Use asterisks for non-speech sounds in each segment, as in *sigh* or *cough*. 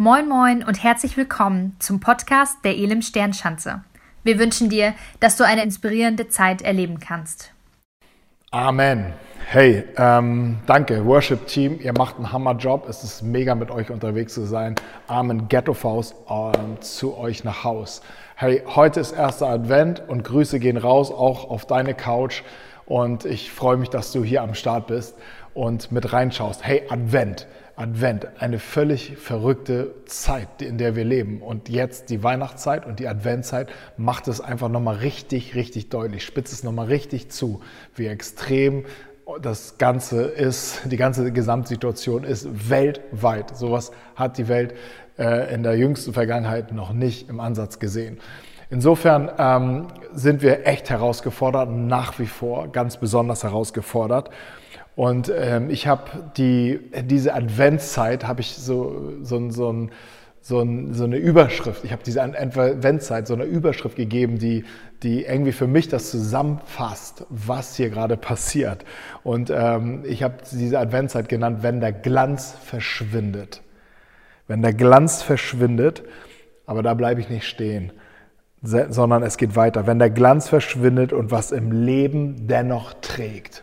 Moin Moin und herzlich willkommen zum Podcast der Elim Sternschanze. Wir wünschen dir, dass du eine inspirierende Zeit erleben kannst. Amen. Hey, ähm, danke, Worship Team. Ihr macht einen Hammerjob. Es ist mega mit euch unterwegs zu sein. Amen, Ghetto Faust ähm, zu euch nach Haus. Hey, heute ist erster Advent und Grüße gehen raus auch auf deine Couch. Und ich freue mich, dass du hier am Start bist und mit reinschaust. Hey, Advent. Advent, eine völlig verrückte Zeit, in der wir leben. Und jetzt die Weihnachtszeit und die Adventzeit macht es einfach nochmal richtig, richtig deutlich, spitzt es nochmal richtig zu, wie extrem das Ganze ist, die ganze Gesamtsituation ist weltweit. Sowas hat die Welt äh, in der jüngsten Vergangenheit noch nicht im Ansatz gesehen. Insofern ähm, sind wir echt herausgefordert, nach wie vor ganz besonders herausgefordert. Und ähm, ich habe die, diese Adventszeit, habe ich so, so, so, so, so eine Überschrift, ich habe diese Adventszeit so eine Überschrift gegeben, die, die irgendwie für mich das zusammenfasst, was hier gerade passiert. Und ähm, ich habe diese Adventszeit genannt, wenn der Glanz verschwindet. Wenn der Glanz verschwindet, aber da bleibe ich nicht stehen, sondern es geht weiter. Wenn der Glanz verschwindet und was im Leben dennoch trägt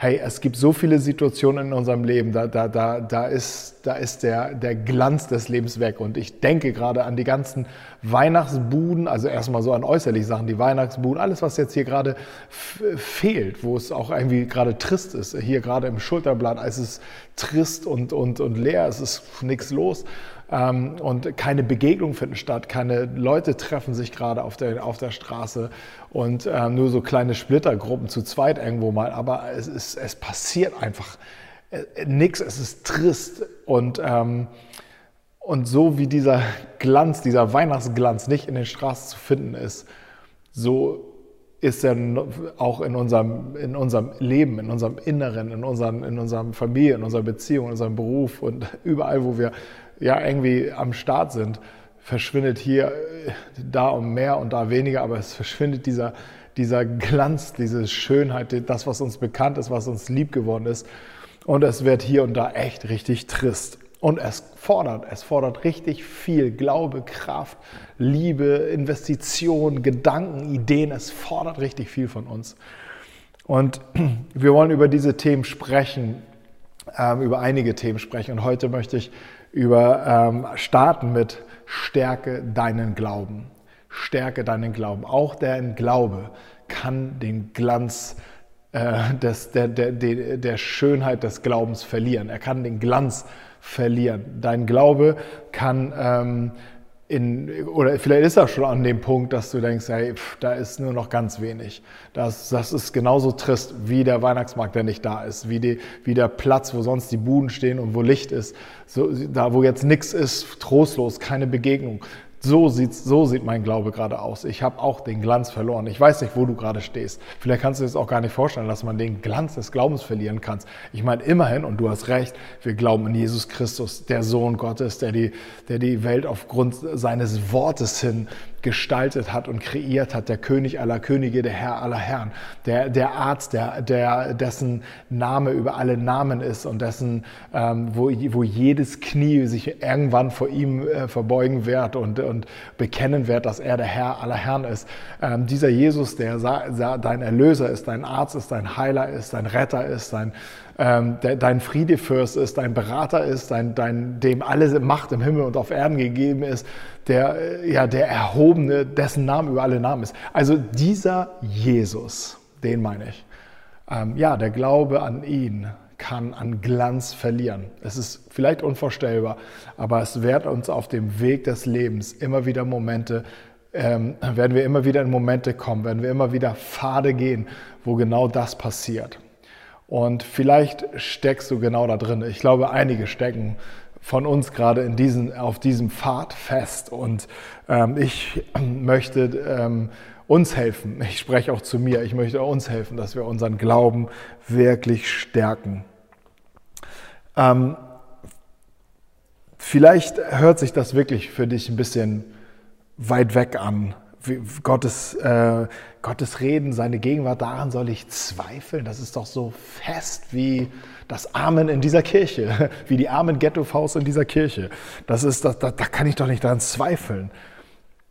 hey, es gibt so viele Situationen in unserem Leben, da, da, da, da ist, da ist der, der Glanz des Lebens weg. Und ich denke gerade an die ganzen Weihnachtsbuden, also erstmal so an äußerliche Sachen, die Weihnachtsbuden, alles, was jetzt hier gerade fehlt, wo es auch irgendwie gerade trist ist. Hier gerade im Schulterblatt, es ist trist und, und, und leer, es ist nichts los ähm, und keine Begegnungen finden statt, keine Leute treffen sich gerade auf der, auf der Straße. Und ähm, nur so kleine Splittergruppen zu zweit irgendwo mal, aber es, ist, es passiert einfach äh, nichts, es ist trist. Und, ähm, und so wie dieser Glanz, dieser Weihnachtsglanz nicht in den Straßen zu finden ist, so ist er auch in unserem, in unserem Leben, in unserem Inneren, in, unseren, in unserem Familie, in unserer Beziehung, in unserem Beruf und *laughs* überall, wo wir ja irgendwie am Start sind, verschwindet hier da um mehr und da weniger, aber es verschwindet dieser, dieser Glanz, diese Schönheit, das, was uns bekannt ist, was uns lieb geworden ist. Und es wird hier und da echt richtig trist. Und es fordert, es fordert richtig viel Glaube, Kraft, Liebe, Investition, Gedanken, Ideen. Es fordert richtig viel von uns. Und *clears throat* wir wollen über diese Themen sprechen, ähm, über einige Themen sprechen. Und heute möchte ich über ähm, starten mit Stärke deinen Glauben. Stärke deinen Glauben. Auch der Glaube kann den Glanz äh, des, der, der, der Schönheit des Glaubens verlieren. Er kann den Glanz verlieren. Dein Glaube kann ähm, in, oder vielleicht ist er schon an dem Punkt, dass du denkst, hey, pff, da ist nur noch ganz wenig. Das, das ist genauso trist wie der Weihnachtsmarkt, der nicht da ist, wie, die, wie der Platz, wo sonst die Buden stehen und wo Licht ist. So, da, wo jetzt nichts ist, trostlos, keine Begegnung. So, sieht's, so sieht mein Glaube gerade aus. Ich habe auch den Glanz verloren. Ich weiß nicht, wo du gerade stehst. Vielleicht kannst du dir das auch gar nicht vorstellen, dass man den Glanz des Glaubens verlieren kann. Ich meine, immerhin, und du hast recht, wir glauben in Jesus Christus, der Sohn Gottes, der die, der die Welt aufgrund seines Wortes hin gestaltet hat und kreiert hat, der König aller Könige, der Herr aller Herren, der, der Arzt, der, der, dessen Name über alle Namen ist und dessen, ähm, wo, wo jedes Knie sich irgendwann vor ihm äh, verbeugen wird und, und bekennen wird, dass er der Herr aller Herren ist. Ähm, dieser Jesus, der dein Erlöser ist, dein Arzt ist, dein Heiler ist, dein Retter ist, dein ähm, der, dein Friedefürst ist, dein Berater ist, dein, dein, dem alle Macht im Himmel und auf Erden gegeben ist, der, äh, ja, der Erhobene, dessen Name über alle Namen ist. Also dieser Jesus, den meine ich. Ähm, ja, der Glaube an ihn kann an Glanz verlieren. Es ist vielleicht unvorstellbar, aber es wird uns auf dem Weg des Lebens immer wieder Momente, ähm, werden wir immer wieder in Momente kommen, werden wir immer wieder Pfade gehen, wo genau das passiert. Und vielleicht steckst du genau da drin. Ich glaube, einige stecken von uns gerade in diesen, auf diesem Pfad fest. Und ähm, ich möchte ähm, uns helfen. Ich spreche auch zu mir. Ich möchte uns helfen, dass wir unseren Glauben wirklich stärken. Ähm, vielleicht hört sich das wirklich für dich ein bisschen weit weg an, Gottes, äh, Gottes Reden, seine Gegenwart, daran soll ich zweifeln. Das ist doch so fest wie das Amen in dieser Kirche, *laughs* wie die Amen Ghetto-Faust in dieser Kirche. Das ist, das, da, da kann ich doch nicht daran zweifeln.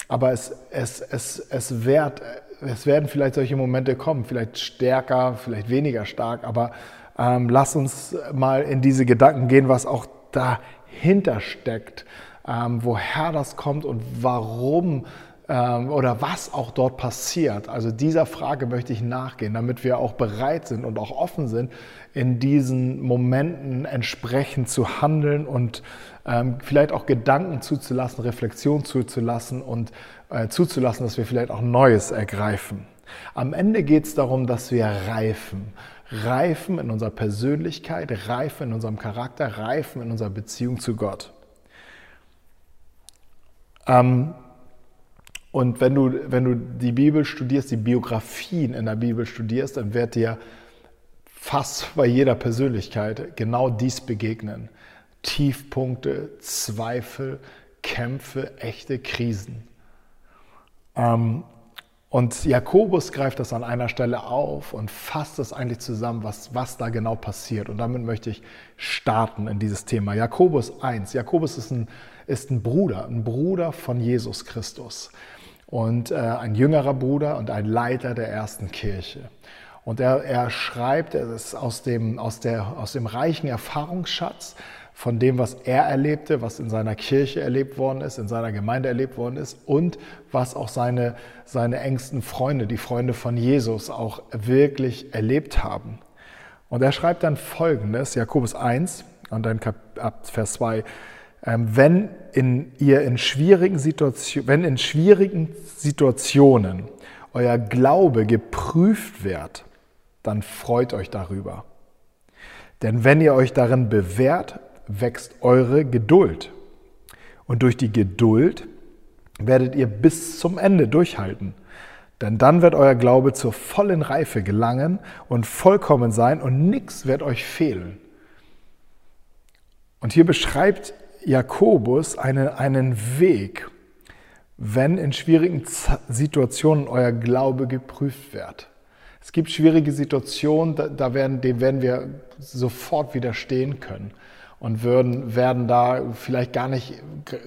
Aber es, es, es, es, werd, es werden vielleicht solche Momente kommen, vielleicht stärker, vielleicht weniger stark, aber ähm, lass uns mal in diese Gedanken gehen, was auch dahinter steckt, ähm, woher das kommt und warum oder was auch dort passiert. Also dieser Frage möchte ich nachgehen, damit wir auch bereit sind und auch offen sind, in diesen Momenten entsprechend zu handeln und ähm, vielleicht auch Gedanken zuzulassen, Reflexion zuzulassen und äh, zuzulassen, dass wir vielleicht auch Neues ergreifen. Am Ende geht es darum, dass wir reifen. Reifen in unserer Persönlichkeit, reifen in unserem Charakter, reifen in unserer Beziehung zu Gott. Ähm, und wenn du, wenn du die Bibel studierst, die Biografien in der Bibel studierst, dann wird dir fast bei jeder Persönlichkeit genau dies begegnen. Tiefpunkte, Zweifel, Kämpfe, echte Krisen. Ähm, und Jakobus greift das an einer Stelle auf und fasst es eigentlich zusammen, was, was da genau passiert. Und damit möchte ich starten in dieses Thema. Jakobus 1. Jakobus ist ein, ist ein Bruder, ein Bruder von Jesus Christus und äh, ein jüngerer Bruder und ein Leiter der ersten Kirche. Und er, er schreibt, ist aus dem, aus, der, aus dem reichen Erfahrungsschatz von dem, was er erlebte, was in seiner Kirche erlebt worden ist, in seiner Gemeinde erlebt worden ist und was auch seine, seine engsten Freunde, die Freunde von Jesus auch wirklich erlebt haben. Und er schreibt dann Folgendes, Jakobus 1 und dann ab Vers 2, ähm, wenn in, ihr in schwierigen Situationen, wenn in schwierigen Situationen euer Glaube geprüft wird, dann freut euch darüber. Denn wenn ihr euch darin bewährt, wächst eure Geduld. Und durch die Geduld werdet ihr bis zum Ende durchhalten. Denn dann wird euer Glaube zur vollen Reife gelangen und vollkommen sein und nichts wird euch fehlen. Und hier beschreibt Jakobus einen, einen Weg, wenn in schwierigen Situationen euer Glaube geprüft wird. Es gibt schwierige Situationen, da, da werden, dem werden wir sofort widerstehen können und würden, werden da vielleicht gar nicht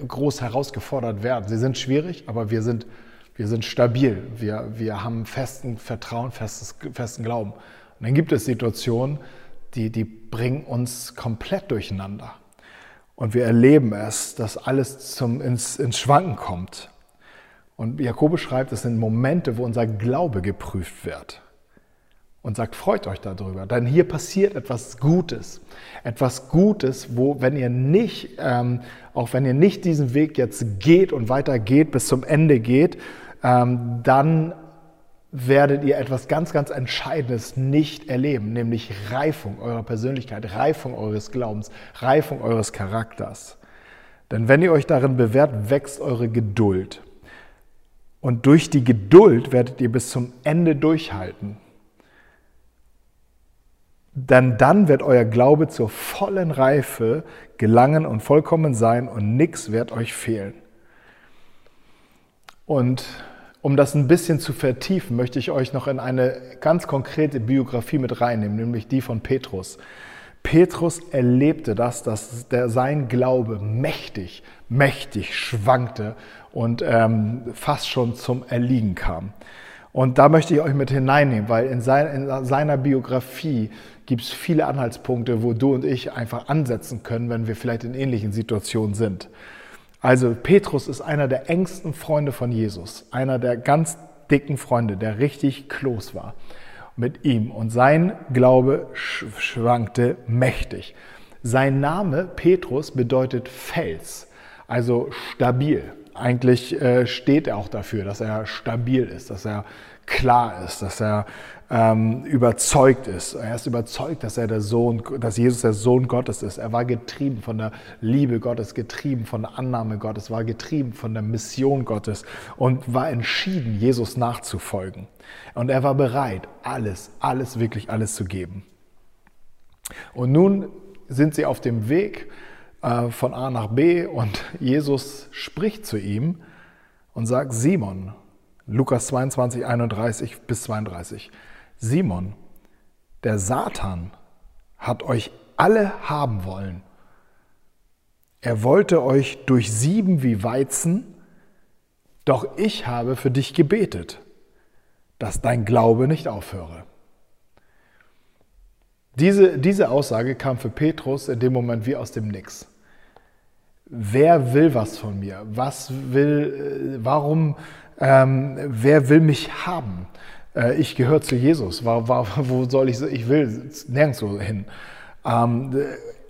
groß herausgefordert werden. Sie sind schwierig, aber wir sind, wir sind stabil. Wir, wir haben festen Vertrauen, festes, festen Glauben. Und dann gibt es Situationen, die, die bringen uns komplett durcheinander. Und wir erleben es, dass alles zum, ins, ins Schwanken kommt. Und Jakobus schreibt, es sind Momente, wo unser Glaube geprüft wird und sagt, freut euch darüber, denn hier passiert etwas Gutes. Etwas Gutes, wo, wenn ihr nicht, ähm, auch wenn ihr nicht diesen Weg jetzt geht und weiter geht, bis zum Ende geht, ähm, dann werdet ihr etwas ganz, ganz Entscheidendes nicht erleben, nämlich Reifung eurer Persönlichkeit, Reifung eures Glaubens, Reifung eures Charakters. Denn wenn ihr euch darin bewährt, wächst eure Geduld. Und durch die Geduld werdet ihr bis zum Ende durchhalten. Denn dann wird euer Glaube zur vollen Reife gelangen und vollkommen sein und nichts wird euch fehlen. Und um das ein bisschen zu vertiefen, möchte ich euch noch in eine ganz konkrete Biografie mit reinnehmen, nämlich die von Petrus. Petrus erlebte das, dass der, sein Glaube mächtig, mächtig schwankte und ähm, fast schon zum Erliegen kam. Und da möchte ich euch mit hineinnehmen, weil in, sein, in seiner Biografie gibt es viele Anhaltspunkte, wo du und ich einfach ansetzen können, wenn wir vielleicht in ähnlichen Situationen sind. Also Petrus ist einer der engsten Freunde von Jesus, einer der ganz dicken Freunde, der richtig close war mit ihm. Und sein Glaube schwankte mächtig. Sein Name Petrus bedeutet Fels, also stabil. Eigentlich äh, steht er auch dafür, dass er stabil ist, dass er klar ist, dass er ähm, überzeugt ist. Er ist überzeugt, dass er der Sohn, dass Jesus der Sohn Gottes ist. Er war getrieben von der Liebe Gottes, getrieben von der Annahme Gottes, war getrieben von der Mission Gottes und war entschieden, Jesus nachzufolgen. Und er war bereit, alles, alles, wirklich alles zu geben. Und nun sind sie auf dem Weg äh, von A nach B und Jesus spricht zu ihm und sagt, Simon, Lukas 22, 31 bis 32. Simon, der Satan hat euch alle haben wollen. Er wollte euch durchsieben wie Weizen, doch ich habe für dich gebetet, dass dein Glaube nicht aufhöre. Diese, diese Aussage kam für Petrus in dem Moment wie aus dem Nix. Wer will was von mir? Was will, äh, warum, ähm, wer will mich haben? Äh, ich gehöre zu Jesus. Wo, wo soll ich, ich will nirgendwo hin. Ähm,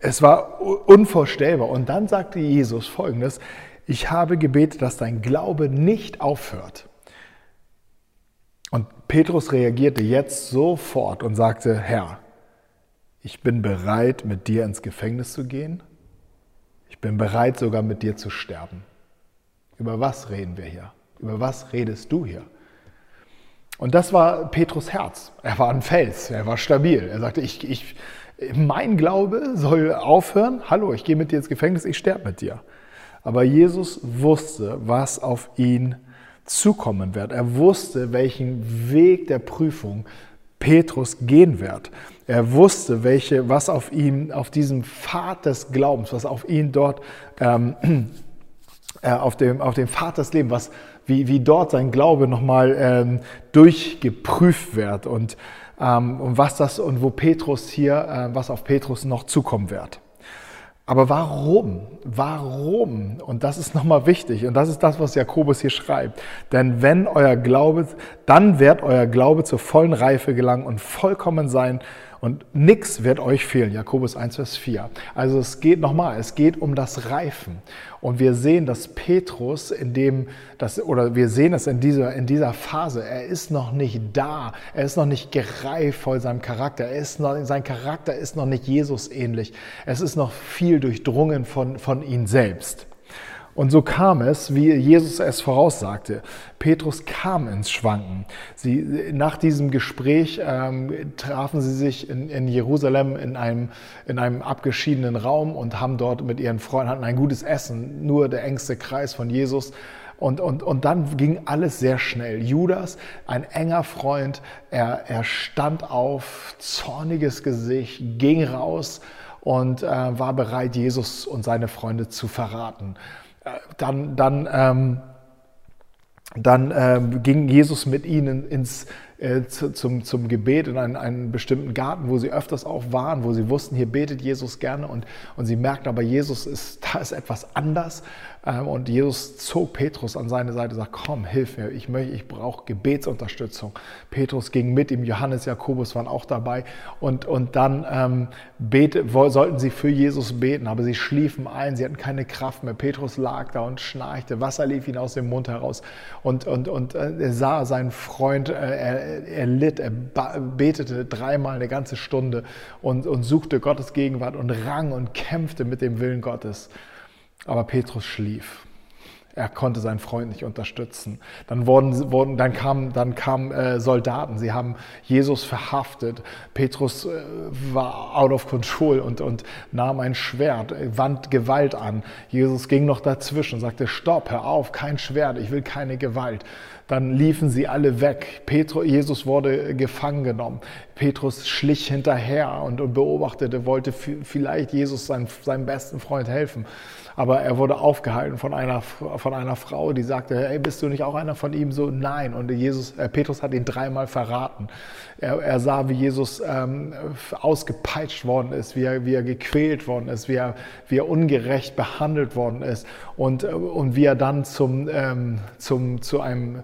es war unvorstellbar. Und dann sagte Jesus folgendes, ich habe gebetet, dass dein Glaube nicht aufhört. Und Petrus reagierte jetzt sofort und sagte, Herr, ich bin bereit, mit dir ins Gefängnis zu gehen. Ich bin bereit, sogar mit dir zu sterben. Über was reden wir hier? Über was redest du hier? Und das war Petrus Herz. Er war ein Fels, er war stabil. Er sagte, ich, ich, mein Glaube soll aufhören. Hallo, ich gehe mit dir ins Gefängnis, ich sterbe mit dir. Aber Jesus wusste, was auf ihn zukommen wird. Er wusste, welchen Weg der Prüfung Petrus gehen wird. Er wusste, welche, was auf ihm, auf diesem Pfad des Glaubens, was auf ihn dort, ähm, *clears throat* äh, auf, dem, auf dem Pfad des Lebens, was, wie, wie dort sein Glaube nochmal ähm, durchgeprüft wird und, ähm, und was das und wo Petrus hier, äh, was auf Petrus noch zukommen wird. Aber warum? Warum? Und das ist nochmal wichtig. Und das ist das, was Jakobus hier schreibt. Denn wenn euer Glaube, dann wird euer Glaube zur vollen Reife gelangen und vollkommen sein und nichts wird euch fehlen. Jakobus 1, Vers 4. Also es geht nochmal, es geht um das Reifen. Und wir sehen, dass Petrus in dem, das, oder wir sehen es in dieser, in dieser Phase, er ist noch nicht da, er ist noch nicht gereift voll seinem Charakter, er ist noch, sein Charakter ist noch nicht Jesus ähnlich. Es ist noch viel durchdrungen von, von ihm selbst. Und so kam es, wie Jesus es voraussagte. Petrus kam ins Schwanken. Sie, nach diesem Gespräch ähm, trafen sie sich in, in, Jerusalem in einem, in einem abgeschiedenen Raum und haben dort mit ihren Freunden hatten ein gutes Essen, nur der engste Kreis von Jesus. Und, und, und dann ging alles sehr schnell. Judas, ein enger Freund, er, er stand auf, zorniges Gesicht, ging raus und äh, war bereit, Jesus und seine Freunde zu verraten dann, dann, ähm, dann ähm, ging Jesus mit ihnen ins, äh, zu, zum, zum Gebet in einen, einen, bestimmten Garten, wo sie öfters auch waren, wo sie wussten, hier betet Jesus gerne und, und sie merkten aber, Jesus ist, *laughs* da ist etwas anders. Ähm, und Jesus zog Petrus an seine Seite und sagt, komm, hilf mir, ich, möchte, ich brauche Gebetsunterstützung. Petrus ging mit ihm, Johannes, Jakobus waren auch dabei. Und, und dann ähm, bete, sollten sie für Jesus beten, aber sie schliefen ein, sie hatten keine Kraft mehr. Petrus lag da und schnarchte, Wasser lief ihm aus dem Mund heraus. Und, und, und äh, er sah seinen Freund, äh, er, er litt, er betete dreimal eine ganze Stunde und, und suchte Gottes Gegenwart und rang und kämpfte mit dem Willen Gottes. Aber Petrus schlief. Er konnte seinen Freund nicht unterstützen. Dann, wurden, wurden, dann kamen dann kam, äh, Soldaten, sie haben Jesus verhaftet. Petrus äh, war out of control und, und nahm ein Schwert, wand Gewalt an. Jesus ging noch dazwischen, und sagte, stopp, hör auf, kein Schwert, ich will keine Gewalt. Dann liefen sie alle weg. Petrus, Jesus wurde gefangen genommen. Petrus schlich hinterher und, und beobachtete, wollte vielleicht Jesus, seinem, seinem besten Freund, helfen. Aber er wurde aufgehalten von einer, von einer Frau, die sagte, hey, bist du nicht auch einer von ihm? So, nein. Und Jesus, äh, Petrus hat ihn dreimal verraten. Er, er sah, wie Jesus ähm, ausgepeitscht worden ist, wie er, wie er gequält worden ist, wie er, wie er ungerecht behandelt worden ist und, äh, und wie er dann zum, ähm, zum, zu einem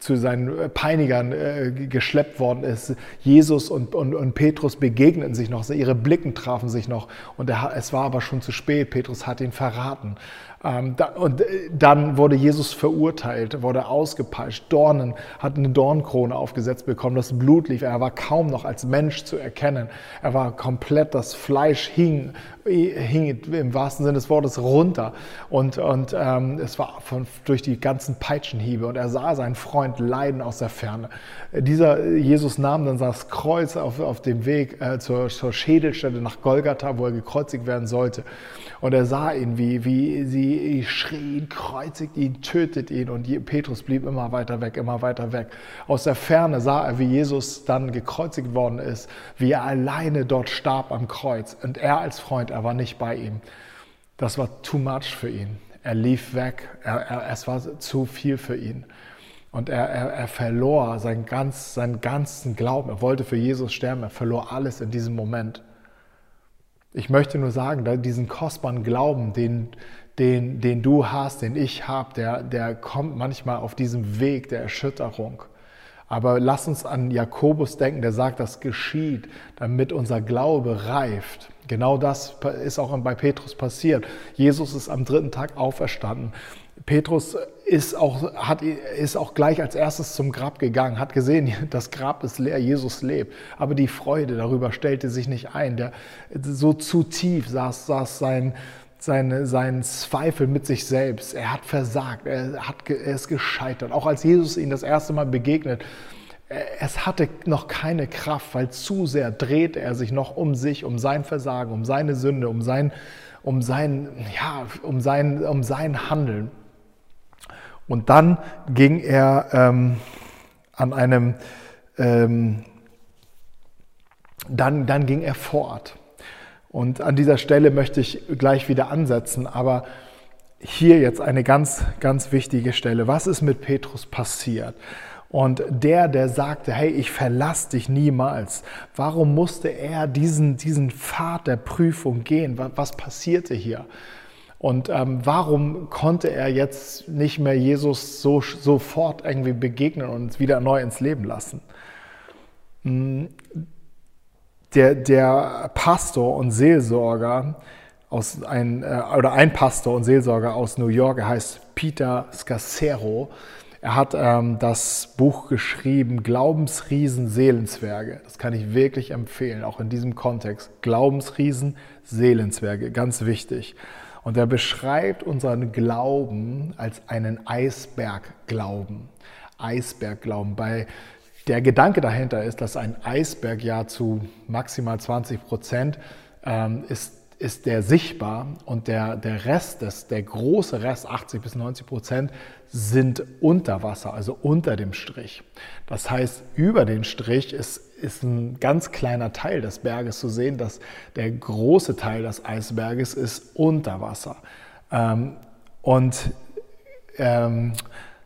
zu seinen Peinigern äh, geschleppt worden ist. Jesus und, und, und Petrus begegneten sich noch, ihre Blicken trafen sich noch und er, es war aber schon zu spät. Petrus hat ihn verraten. Ähm, da, und äh, dann wurde Jesus verurteilt, wurde ausgepeitscht, Dornen, hat eine Dornkrone aufgesetzt bekommen, das Blut lief, er war kaum noch als Mensch zu erkennen. Er war komplett, das Fleisch hing, hing im wahrsten Sinne des Wortes runter und, und ähm, es war von, durch die ganzen Peitschenhiebe und er sah seinen Freund leiden aus der Ferne. Dieser Jesus nahm dann das Kreuz auf, auf dem Weg äh, zur, zur Schädelstätte nach Golgatha, wo er gekreuzigt werden sollte und er sah ihn, wie, wie sie schrien, kreuzigt ihn, tötet ihn. Und Petrus blieb immer weiter weg, immer weiter weg. Aus der Ferne sah er, wie Jesus dann gekreuzigt worden ist, wie er alleine dort starb am Kreuz. Und er als Freund, er war nicht bei ihm. Das war too much für ihn. Er lief weg. Er, er, es war zu viel für ihn. Und er, er, er verlor seinen, ganz, seinen ganzen Glauben. Er wollte für Jesus sterben. Er verlor alles in diesem Moment. Ich möchte nur sagen, diesen kostbaren Glauben, den, den, den du hast, den ich habe, der, der kommt manchmal auf diesem Weg der Erschütterung. Aber lass uns an Jakobus denken, der sagt, das geschieht, damit unser Glaube reift. Genau das ist auch bei Petrus passiert. Jesus ist am dritten Tag auferstanden. Petrus ist auch, hat, ist auch gleich als erstes zum Grab gegangen, hat gesehen, *laughs* das Grab ist leer, Jesus lebt. Aber die Freude darüber stellte sich nicht ein. Der, so zu tief saß, saß sein, seine, sein Zweifel mit sich selbst. Er hat versagt, er, hat, er ist gescheitert. Auch als Jesus ihn das erste Mal begegnet, es hatte noch keine Kraft, weil zu sehr dreht er sich noch um sich, um sein Versagen, um seine Sünde, um sein, um sein, ja, um sein, um sein Handeln. Und dann ging er ähm, an einem, ähm, dann, dann ging er fort. Und an dieser Stelle möchte ich gleich wieder ansetzen, aber hier jetzt eine ganz, ganz wichtige Stelle. Was ist mit Petrus passiert? Und der, der sagte, hey, ich verlasse dich niemals, warum musste er diesen, diesen Pfad der Prüfung gehen? Was, was passierte hier? Und ähm, warum konnte er jetzt nicht mehr Jesus so, sofort irgendwie begegnen und wieder neu ins Leben lassen? Hm, der, der Pastor und Seelsorger aus ein, äh, oder ein Pastor und Seelsorger aus New York, er heißt Peter Scassero. Er hat ähm, das Buch geschrieben, Glaubensriesen, Seelenzwerge. Das kann ich wirklich empfehlen, auch in diesem Kontext. Glaubensriesen, Seelenzwerge, ganz wichtig. Und er beschreibt unseren Glauben als einen Eisbergglauben. Eisbergglauben. Bei der Gedanke dahinter ist, dass ein Eisberg ja zu maximal 20 Prozent ähm, ist, ist der sichtbar und der, der Rest, des, der große Rest, 80 bis 90 Prozent, sind unter Wasser, also unter dem Strich. Das heißt, über den Strich ist ist ein ganz kleiner Teil des Berges zu sehen, dass der große Teil des Eisberges ist unter Wasser. Ähm, und ähm,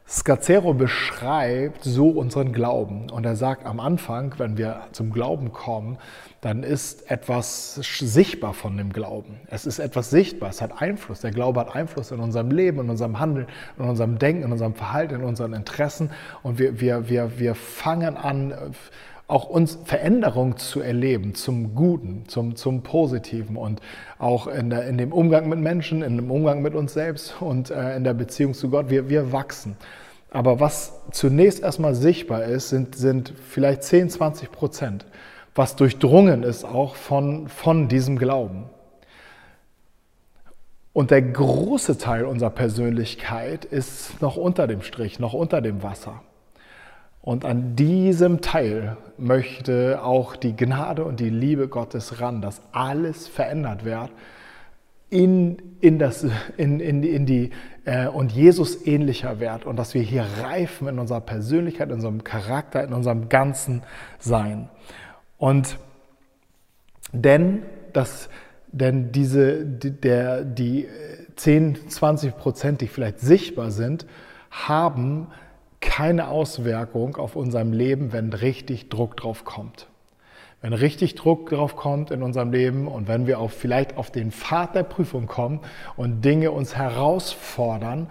Scacero beschreibt so unseren Glauben. Und er sagt am Anfang, wenn wir zum Glauben kommen, dann ist etwas sichtbar von dem Glauben. Es ist etwas sichtbar, es hat Einfluss. Der Glaube hat Einfluss in unserem Leben, in unserem Handeln, in unserem Denken, in unserem Verhalten, in unseren Interessen. Und wir, wir, wir, wir fangen an, auch uns Veränderung zu erleben zum Guten, zum, zum Positiven und auch in, der, in dem Umgang mit Menschen, in dem Umgang mit uns selbst und äh, in der Beziehung zu Gott. Wir, wir wachsen. Aber was zunächst erstmal sichtbar ist, sind, sind vielleicht 10, 20 Prozent, was durchdrungen ist auch von, von diesem Glauben. Und der große Teil unserer Persönlichkeit ist noch unter dem Strich, noch unter dem Wasser. Und an diesem Teil möchte auch die Gnade und die Liebe Gottes ran, dass alles verändert wird in, in, das, in, in, in die, äh, und Jesus ähnlicher wird und dass wir hier reifen in unserer Persönlichkeit, in unserem Charakter, in unserem ganzen Sein. Und denn, das, denn diese, die, der, die 10, 20 Prozent, die vielleicht sichtbar sind, haben keine Auswirkung auf unserem Leben, wenn richtig Druck drauf kommt. Wenn richtig Druck drauf kommt in unserem Leben und wenn wir auf, vielleicht auf den Pfad der Prüfung kommen und Dinge uns herausfordern,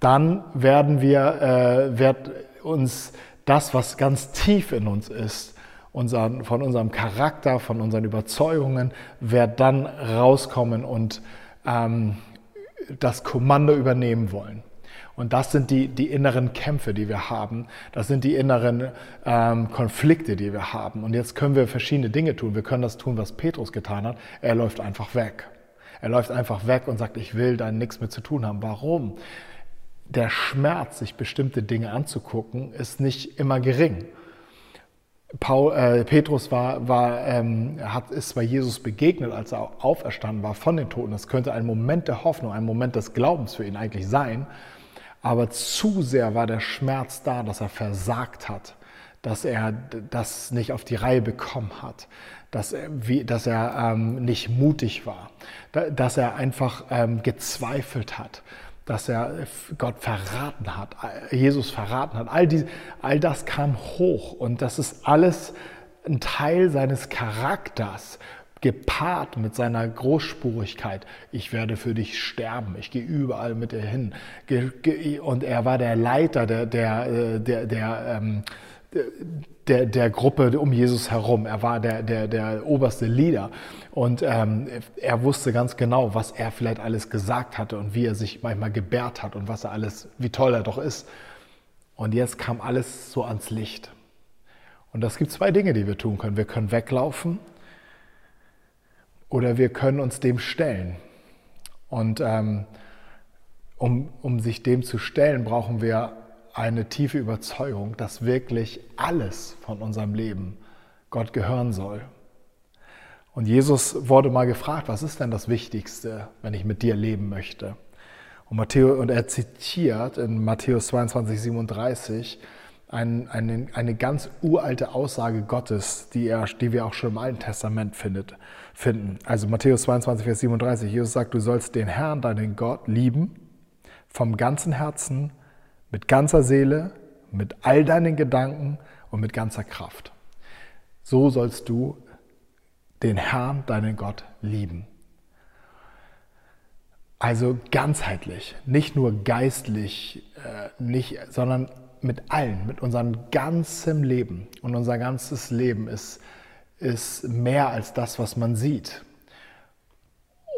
dann werden wir, äh, wird uns das, was ganz tief in uns ist, unser, von unserem Charakter, von unseren Überzeugungen, wird dann rauskommen und ähm, das Kommando übernehmen wollen. Und das sind die, die inneren Kämpfe, die wir haben. Das sind die inneren ähm, Konflikte, die wir haben. Und jetzt können wir verschiedene Dinge tun. Wir können das tun, was Petrus getan hat. Er läuft einfach weg. Er läuft einfach weg und sagt, ich will da nichts mit zu tun haben. Warum? Der Schmerz, sich bestimmte Dinge anzugucken, ist nicht immer gering. Paul, äh, Petrus war, war, ähm, hat, ist bei Jesus begegnet, als er auferstanden war von den Toten. Das könnte ein Moment der Hoffnung, ein Moment des Glaubens für ihn eigentlich sein. Aber zu sehr war der Schmerz da, dass er versagt hat, dass er das nicht auf die Reihe bekommen hat, dass er, wie, dass er ähm, nicht mutig war, dass er einfach ähm, gezweifelt hat, dass er Gott verraten hat, Jesus verraten hat. All, die, all das kam hoch und das ist alles ein Teil seines Charakters, gepaart mit seiner Großspurigkeit. Ich werde für dich sterben, ich gehe überall mit dir hin. Und er war der Leiter der, der, äh, der, der, ähm, der, der Gruppe um Jesus herum. Er war der, der, der oberste Leader. Und ähm, er wusste ganz genau, was er vielleicht alles gesagt hatte und wie er sich manchmal gebärt hat und was er alles, wie toll er doch ist. Und jetzt kam alles so ans Licht. Und es gibt zwei Dinge, die wir tun können. Wir können weglaufen oder wir können uns dem stellen. Und ähm, um, um sich dem zu stellen, brauchen wir eine tiefe Überzeugung, dass wirklich alles von unserem Leben Gott gehören soll. Und Jesus wurde mal gefragt, was ist denn das Wichtigste, wenn ich mit dir leben möchte? Und, Matthäus, und er zitiert in Matthäus 22, 37 ein, eine, eine ganz uralte Aussage Gottes, die, er, die wir auch schon im Alten Testament findet, finden. Also Matthäus 22, Vers 37, Jesus sagt, du sollst den Herrn, deinen Gott, lieben, vom ganzen Herzen, mit ganzer Seele, mit all deinen Gedanken und mit ganzer Kraft. So sollst du den Herrn, deinen Gott, lieben. Also ganzheitlich, nicht nur geistlich, äh, nicht, sondern mit allen, mit unserem ganzen Leben. Und unser ganzes Leben ist, ist mehr als das, was man sieht.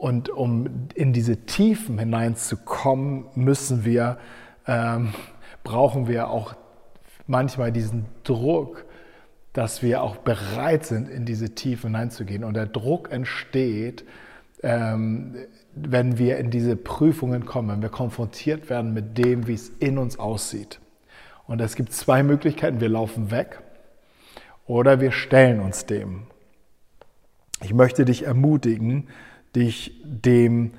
Und um in diese Tiefen hineinzukommen, müssen wir ähm, brauchen wir auch manchmal diesen Druck, dass wir auch bereit sind, in diese Tiefe hineinzugehen. Und der Druck entsteht, ähm, wenn wir in diese Prüfungen kommen, wenn wir konfrontiert werden mit dem, wie es in uns aussieht. Und es gibt zwei Möglichkeiten. Wir laufen weg oder wir stellen uns dem. Ich möchte dich ermutigen, dich dem,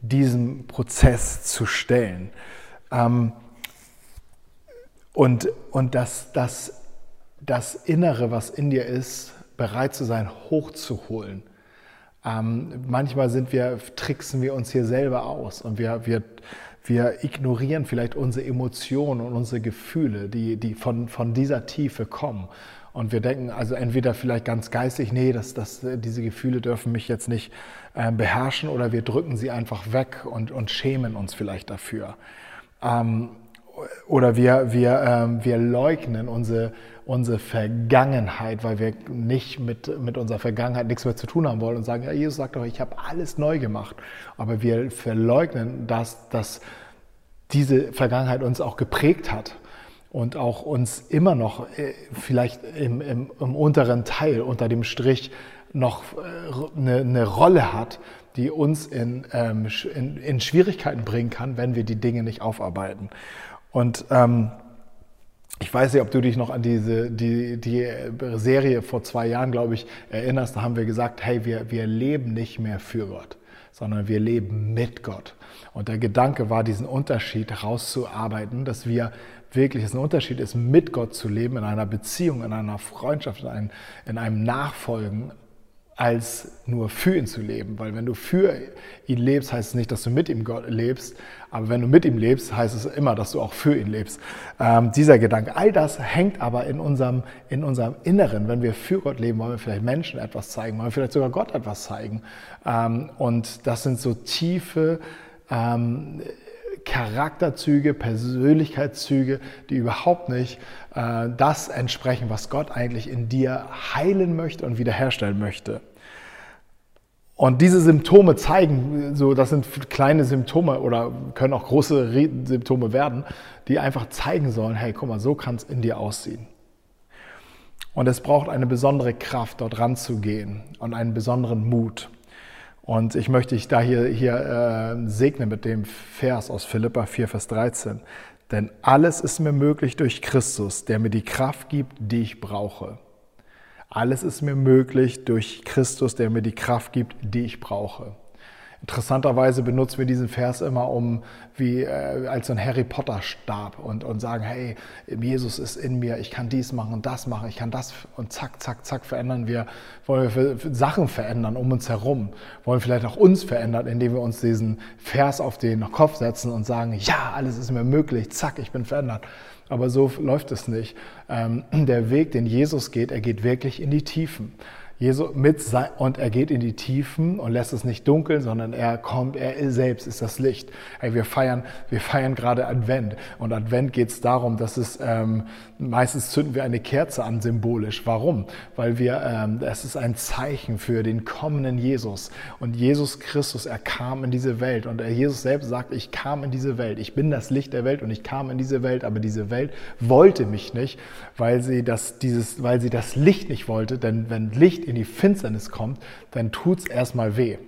diesem Prozess zu stellen. Ähm, und, und dass das, das Innere, was in dir ist, bereit zu sein, hochzuholen. Ähm, manchmal sind wir, tricksen wir uns hier selber aus und wir, wir, wir ignorieren vielleicht unsere Emotionen und unsere Gefühle, die, die von, von dieser Tiefe kommen. Und wir denken also entweder vielleicht ganz geistig, nee, das, das, diese Gefühle dürfen mich jetzt nicht äh, beherrschen, oder wir drücken sie einfach weg und, und schämen uns vielleicht dafür. Ähm, oder wir, wir, ähm, wir leugnen unsere, unsere Vergangenheit, weil wir nicht mit, mit unserer Vergangenheit nichts mehr zu tun haben wollen und sagen, ja, Jesus sagt doch, ich habe alles neu gemacht. Aber wir verleugnen, dass, dass diese Vergangenheit uns auch geprägt hat und auch uns immer noch äh, vielleicht im, im, im unteren Teil, unter dem Strich, noch äh, eine, eine Rolle hat, die uns in, ähm, in, in Schwierigkeiten bringen kann, wenn wir die Dinge nicht aufarbeiten. Und ähm, ich weiß nicht, ob du dich noch an diese die, die Serie vor zwei Jahren, glaube ich, erinnerst. Da haben wir gesagt, hey, wir, wir leben nicht mehr für Gott, sondern wir leben mit Gott. Und der Gedanke war, diesen Unterschied herauszuarbeiten, dass wir wirklich, es ein Unterschied ist, mit Gott zu leben, in einer Beziehung, in einer Freundschaft, in einem, in einem Nachfolgen, als nur für ihn zu leben. Weil wenn du für ihn lebst, heißt es nicht, dass du mit ihm lebst, aber wenn du mit ihm lebst, heißt es immer, dass du auch für ihn lebst. Ähm, dieser Gedanke, all das hängt aber in unserem, in unserem Inneren. Wenn wir für Gott leben, wollen wir vielleicht Menschen etwas zeigen, wollen wir vielleicht sogar Gott etwas zeigen. Ähm, und das sind so tiefe ähm, Charakterzüge, Persönlichkeitszüge, die überhaupt nicht äh, das entsprechen, was Gott eigentlich in dir heilen möchte und wiederherstellen möchte. Und diese Symptome zeigen, so das sind kleine Symptome oder können auch große Symptome werden, die einfach zeigen sollen, hey, guck mal, so kann es in dir aussehen. Und es braucht eine besondere Kraft, dort ranzugehen und einen besonderen Mut. Und ich möchte dich da hier, hier äh, segnen mit dem Vers aus Philippa 4, Vers 13. Denn alles ist mir möglich durch Christus, der mir die Kraft gibt, die ich brauche. Alles ist mir möglich durch Christus, der mir die Kraft gibt, die ich brauche. Interessanterweise benutzen wir diesen Vers immer um wie äh, als so ein Harry Potter Stab und, und sagen, hey, Jesus ist in mir, ich kann dies machen und das machen, ich kann das und zack, zack, zack verändern wir, wollen wir Sachen verändern um uns herum, wollen vielleicht auch uns verändern, indem wir uns diesen Vers auf den Kopf setzen und sagen, ja, alles ist mir möglich, zack, ich bin verändert. Aber so läuft es nicht. Ähm, der Weg, den Jesus geht, er geht wirklich in die Tiefen. Jesu mit sein, und er geht in die Tiefen und lässt es nicht dunkel, sondern er kommt, er selbst ist das Licht. Hey, wir feiern, wir feiern gerade Advent und Advent geht es darum, dass es ähm, meistens zünden wir eine Kerze an symbolisch. Warum? Weil wir, ähm, es ist ein Zeichen für den kommenden Jesus und Jesus Christus, er kam in diese Welt und Jesus selbst sagt, ich kam in diese Welt, ich bin das Licht der Welt und ich kam in diese Welt, aber diese Welt wollte mich nicht, weil sie das, dieses, weil sie das Licht nicht wollte, denn wenn Licht in die Finsternis kommt, dann tut es erstmal weh.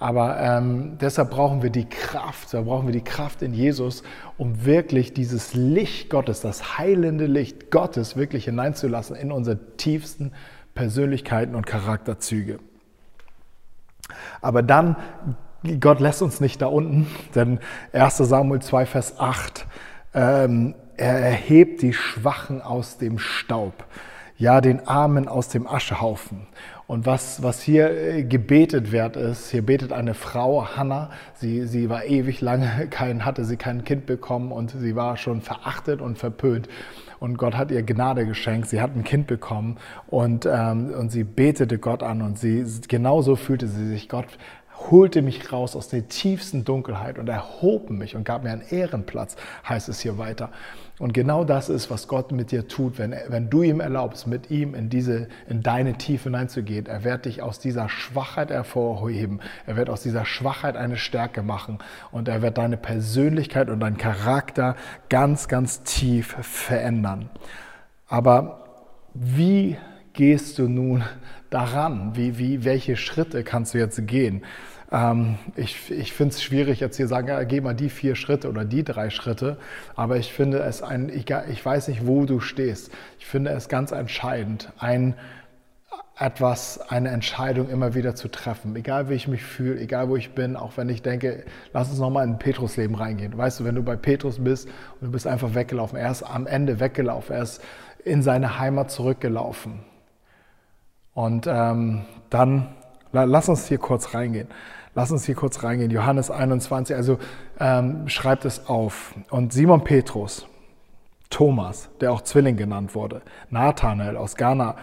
Aber ähm, deshalb brauchen wir die Kraft, da brauchen wir die Kraft in Jesus, um wirklich dieses Licht Gottes, das heilende Licht Gottes wirklich hineinzulassen in unsere tiefsten Persönlichkeiten und Charakterzüge. Aber dann, Gott lässt uns nicht da unten, denn 1 Samuel 2, Vers 8, ähm, er erhebt die Schwachen aus dem Staub ja den Armen aus dem Aschehaufen. Und was, was hier äh, gebetet wird, ist, hier betet eine Frau, Hannah, sie, sie war ewig lange, *laughs* kein, hatte sie kein Kind bekommen und sie war schon verachtet und verpönt. Und Gott hat ihr Gnade geschenkt, sie hat ein Kind bekommen und, ähm, und sie betete Gott an und sie, genauso fühlte sie sich. Gott holte mich raus aus der tiefsten Dunkelheit und erhob mich und gab mir einen Ehrenplatz, heißt es hier weiter. Und genau das ist, was Gott mit dir tut, wenn, wenn du ihm erlaubst, mit ihm in, diese, in deine Tiefe hineinzugehen. Er wird dich aus dieser Schwachheit hervorheben. Er wird aus dieser Schwachheit eine Stärke machen. Und er wird deine Persönlichkeit und deinen Charakter ganz, ganz tief verändern. Aber wie gehst du nun daran? Wie, wie, welche Schritte kannst du jetzt gehen? Ähm, ich ich finde es schwierig, jetzt hier sagen, ja, geh mal die vier Schritte oder die drei Schritte. Aber ich finde es ein, ich, ich weiß nicht, wo du stehst. Ich finde es ganz entscheidend, ein, etwas, eine Entscheidung immer wieder zu treffen. Egal wie ich mich fühle, egal wo ich bin, auch wenn ich denke, lass uns nochmal in Petrus Leben reingehen. Weißt du, wenn du bei Petrus bist und du bist einfach weggelaufen, er ist am Ende weggelaufen, er ist in seine Heimat zurückgelaufen. Und ähm, dann, lass uns hier kurz reingehen. Lass uns hier kurz reingehen. Johannes 21, also ähm, schreibt es auf. Und Simon Petrus, Thomas, der auch Zwilling genannt wurde, Nathanael aus Ghana,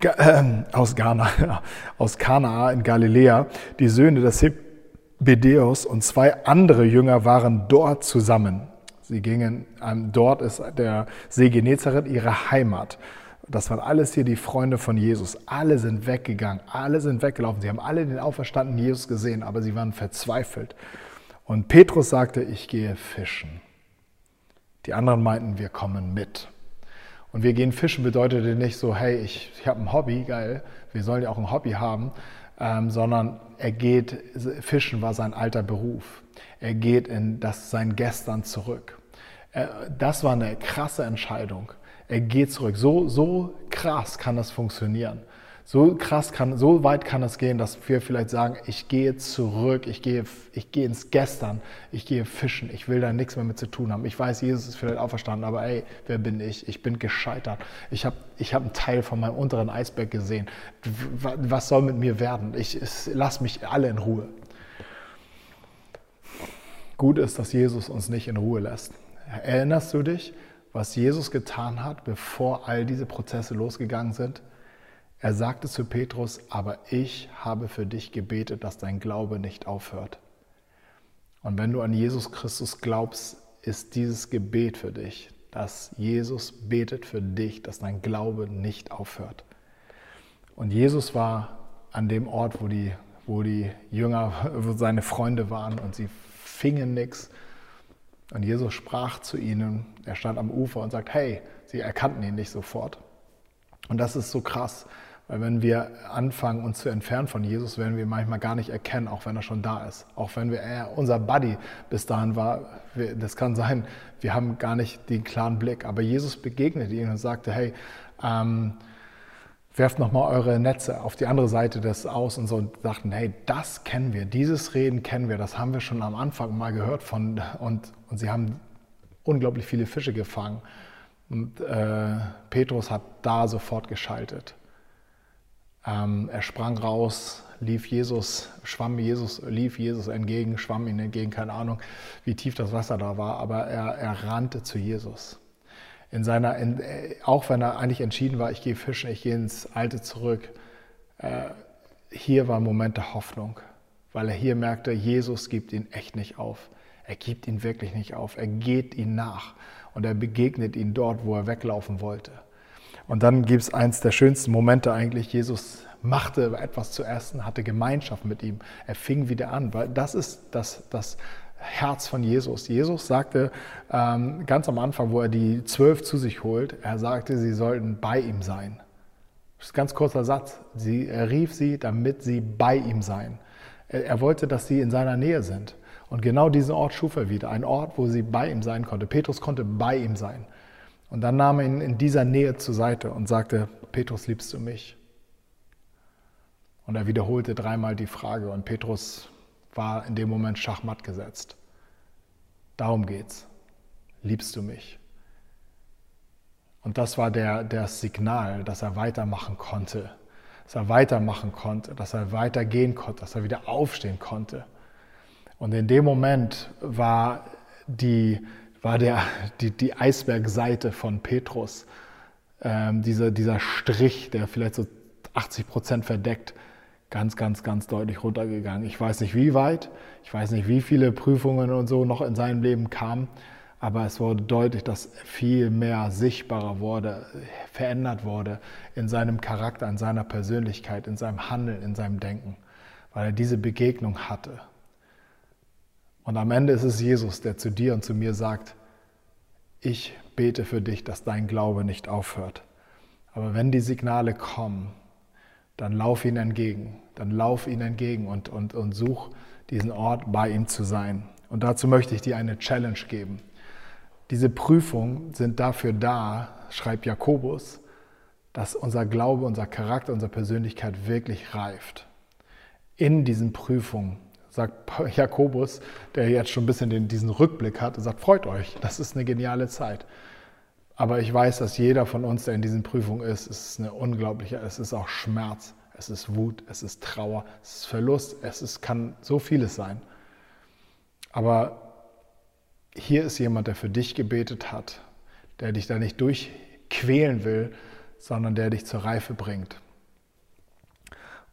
äh, aus Ghana, *laughs* aus Kana in Galiläa, die Söhne des Zebedeus und zwei andere Jünger waren dort zusammen. Sie gingen, ähm, dort ist der See Genezareth ihre Heimat. Das waren alles hier die Freunde von Jesus. Alle sind weggegangen, alle sind weggelaufen. Sie haben alle den auferstandenen Jesus gesehen, aber sie waren verzweifelt. Und Petrus sagte, ich gehe fischen. Die anderen meinten, wir kommen mit. Und wir gehen fischen bedeutete nicht so, hey, ich, ich habe ein Hobby, geil, wir sollen ja auch ein Hobby haben, ähm, sondern er geht, Fischen war sein alter Beruf. Er geht in das, sein Gestern zurück. Äh, das war eine krasse Entscheidung er geht zurück. So, so krass kann das funktionieren. So krass kann, so weit kann es gehen, dass wir vielleicht sagen, ich gehe zurück, ich gehe, ich gehe ins Gestern, ich gehe fischen, ich will da nichts mehr mit zu tun haben. Ich weiß, Jesus ist vielleicht auferstanden, aber ey, wer bin ich? Ich bin gescheitert. Ich habe ich hab einen Teil von meinem unteren Eisberg gesehen. Was soll mit mir werden? Ich, lass mich alle in Ruhe. Gut ist, dass Jesus uns nicht in Ruhe lässt. Erinnerst du dich? Was Jesus getan hat, bevor all diese Prozesse losgegangen sind? Er sagte zu Petrus, aber ich habe für dich gebetet, dass dein Glaube nicht aufhört. Und wenn du an Jesus Christus glaubst, ist dieses Gebet für dich, dass Jesus betet für dich, dass dein Glaube nicht aufhört. Und Jesus war an dem Ort, wo die, wo die Jünger, *laughs* wo seine Freunde waren und sie fingen nichts und Jesus sprach zu ihnen, er stand am Ufer und sagt, hey, sie erkannten ihn nicht sofort. Und das ist so krass, weil wenn wir anfangen, uns zu entfernen von Jesus, werden wir manchmal gar nicht erkennen, auch wenn er schon da ist. Auch wenn wir, er unser Buddy bis dahin war, das kann sein, wir haben gar nicht den klaren Blick. Aber Jesus begegnete ihnen und sagte, hey, ähm, werft nochmal eure Netze auf die andere Seite des Aus und so und sagten, hey, das kennen wir, dieses Reden kennen wir, das haben wir schon am Anfang mal gehört von und, und sie haben unglaublich viele Fische gefangen. Und äh, Petrus hat da sofort geschaltet. Ähm, er sprang raus, lief Jesus, schwamm Jesus, lief Jesus entgegen, schwamm ihm entgegen, keine Ahnung, wie tief das Wasser da war, aber er, er rannte zu Jesus. In seiner, in, äh, auch wenn er eigentlich entschieden war, ich gehe fischen, ich gehe ins Alte zurück, äh, hier war ein Moment der Hoffnung, weil er hier merkte, Jesus gibt ihn echt nicht auf. Er gibt ihn wirklich nicht auf. Er geht ihn nach und er begegnet ihn dort, wo er weglaufen wollte. Und dann gibt es eins der schönsten Momente eigentlich. Jesus machte etwas zu essen, hatte Gemeinschaft mit ihm. Er fing wieder an, weil das ist das, das Herz von Jesus. Jesus sagte ähm, ganz am Anfang, wo er die zwölf zu sich holt, er sagte, sie sollten bei ihm sein. Das ist ein ganz kurzer Satz. Sie, er rief sie, damit sie bei ihm seien. Er, er wollte, dass sie in seiner Nähe sind. Und genau diesen Ort schuf er wieder, ein Ort, wo sie bei ihm sein konnte. Petrus konnte bei ihm sein. Und dann nahm er ihn in dieser Nähe zur Seite und sagte, Petrus, liebst du mich? Und er wiederholte dreimal die Frage und Petrus war in dem Moment schachmatt gesetzt. Darum geht's. Liebst du mich? Und das war der, das Signal, dass er weitermachen konnte. Dass er weitermachen konnte, dass er weitergehen konnte, dass er wieder aufstehen konnte. Und in dem Moment war, die, war der, die, die Eisbergseite von Petrus, ähm, dieser, dieser Strich, der vielleicht so 80 Prozent verdeckt, ganz, ganz, ganz deutlich runtergegangen. Ich weiß nicht wie weit, ich weiß nicht wie viele Prüfungen und so noch in seinem Leben kamen, aber es wurde deutlich, dass viel mehr sichtbarer wurde, verändert wurde in seinem Charakter, in seiner Persönlichkeit, in seinem Handeln, in seinem Denken, weil er diese Begegnung hatte. Und am Ende ist es Jesus, der zu dir und zu mir sagt, ich bete für dich, dass dein Glaube nicht aufhört. Aber wenn die Signale kommen, dann lauf ihnen entgegen, dann lauf ihnen entgegen und, und, und such diesen Ort, bei ihm zu sein. Und dazu möchte ich dir eine Challenge geben. Diese Prüfungen sind dafür da, schreibt Jakobus, dass unser Glaube, unser Charakter, unsere Persönlichkeit wirklich reift. In diesen Prüfungen sagt Jakobus, der jetzt schon ein bisschen den, diesen Rückblick hat, sagt, freut euch, das ist eine geniale Zeit. Aber ich weiß, dass jeder von uns, der in diesen Prüfungen ist, es ist eine unglaubliche, es ist auch Schmerz, es ist Wut, es ist Trauer, es ist Verlust, es ist, kann so vieles sein. Aber hier ist jemand, der für dich gebetet hat, der dich da nicht durchquälen will, sondern der dich zur Reife bringt.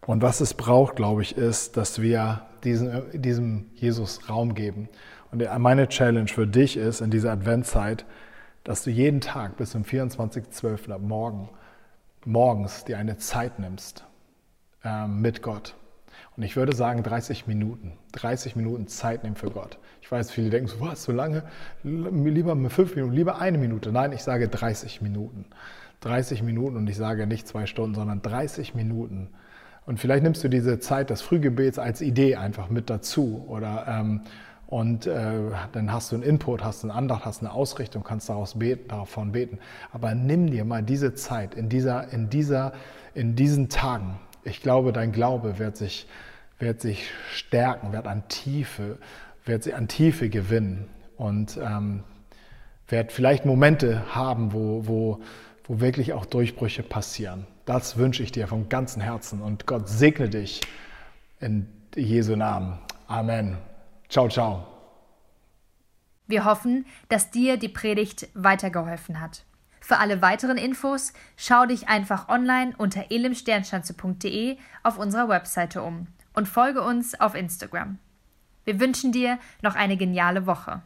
Und was es braucht, glaube ich, ist, dass wir diesen, diesem Jesus Raum geben. Und meine Challenge für dich ist in dieser Adventzeit, dass du jeden Tag bis zum 24.12. ab morgen, morgens dir eine Zeit nimmst äh, mit Gott. Und ich würde sagen 30 Minuten. 30 Minuten Zeit nehmen für Gott. Ich weiß, viele denken so, was, so lange? Lieber fünf Minuten, lieber eine Minute. Nein, ich sage 30 Minuten. 30 Minuten und ich sage nicht zwei Stunden, sondern 30 Minuten und vielleicht nimmst du diese Zeit des Frühgebets als Idee einfach mit dazu oder ähm, und äh, dann hast du einen Input, hast einen Andacht, hast eine Ausrichtung, kannst daraus beten, davon beten. Aber nimm dir mal diese Zeit in dieser, in dieser, in diesen Tagen. Ich glaube, dein Glaube wird sich, wird sich stärken, wird an Tiefe, wird sich an Tiefe gewinnen und ähm, wird vielleicht Momente haben, wo, wo, wo wirklich auch Durchbrüche passieren. Das wünsche ich dir von ganzem Herzen und Gott segne dich in Jesu Namen. Amen. Ciao, ciao. Wir hoffen, dass dir die Predigt weitergeholfen hat. Für alle weiteren Infos schau dich einfach online unter elimsternschanze.de auf unserer Webseite um und folge uns auf Instagram. Wir wünschen dir noch eine geniale Woche.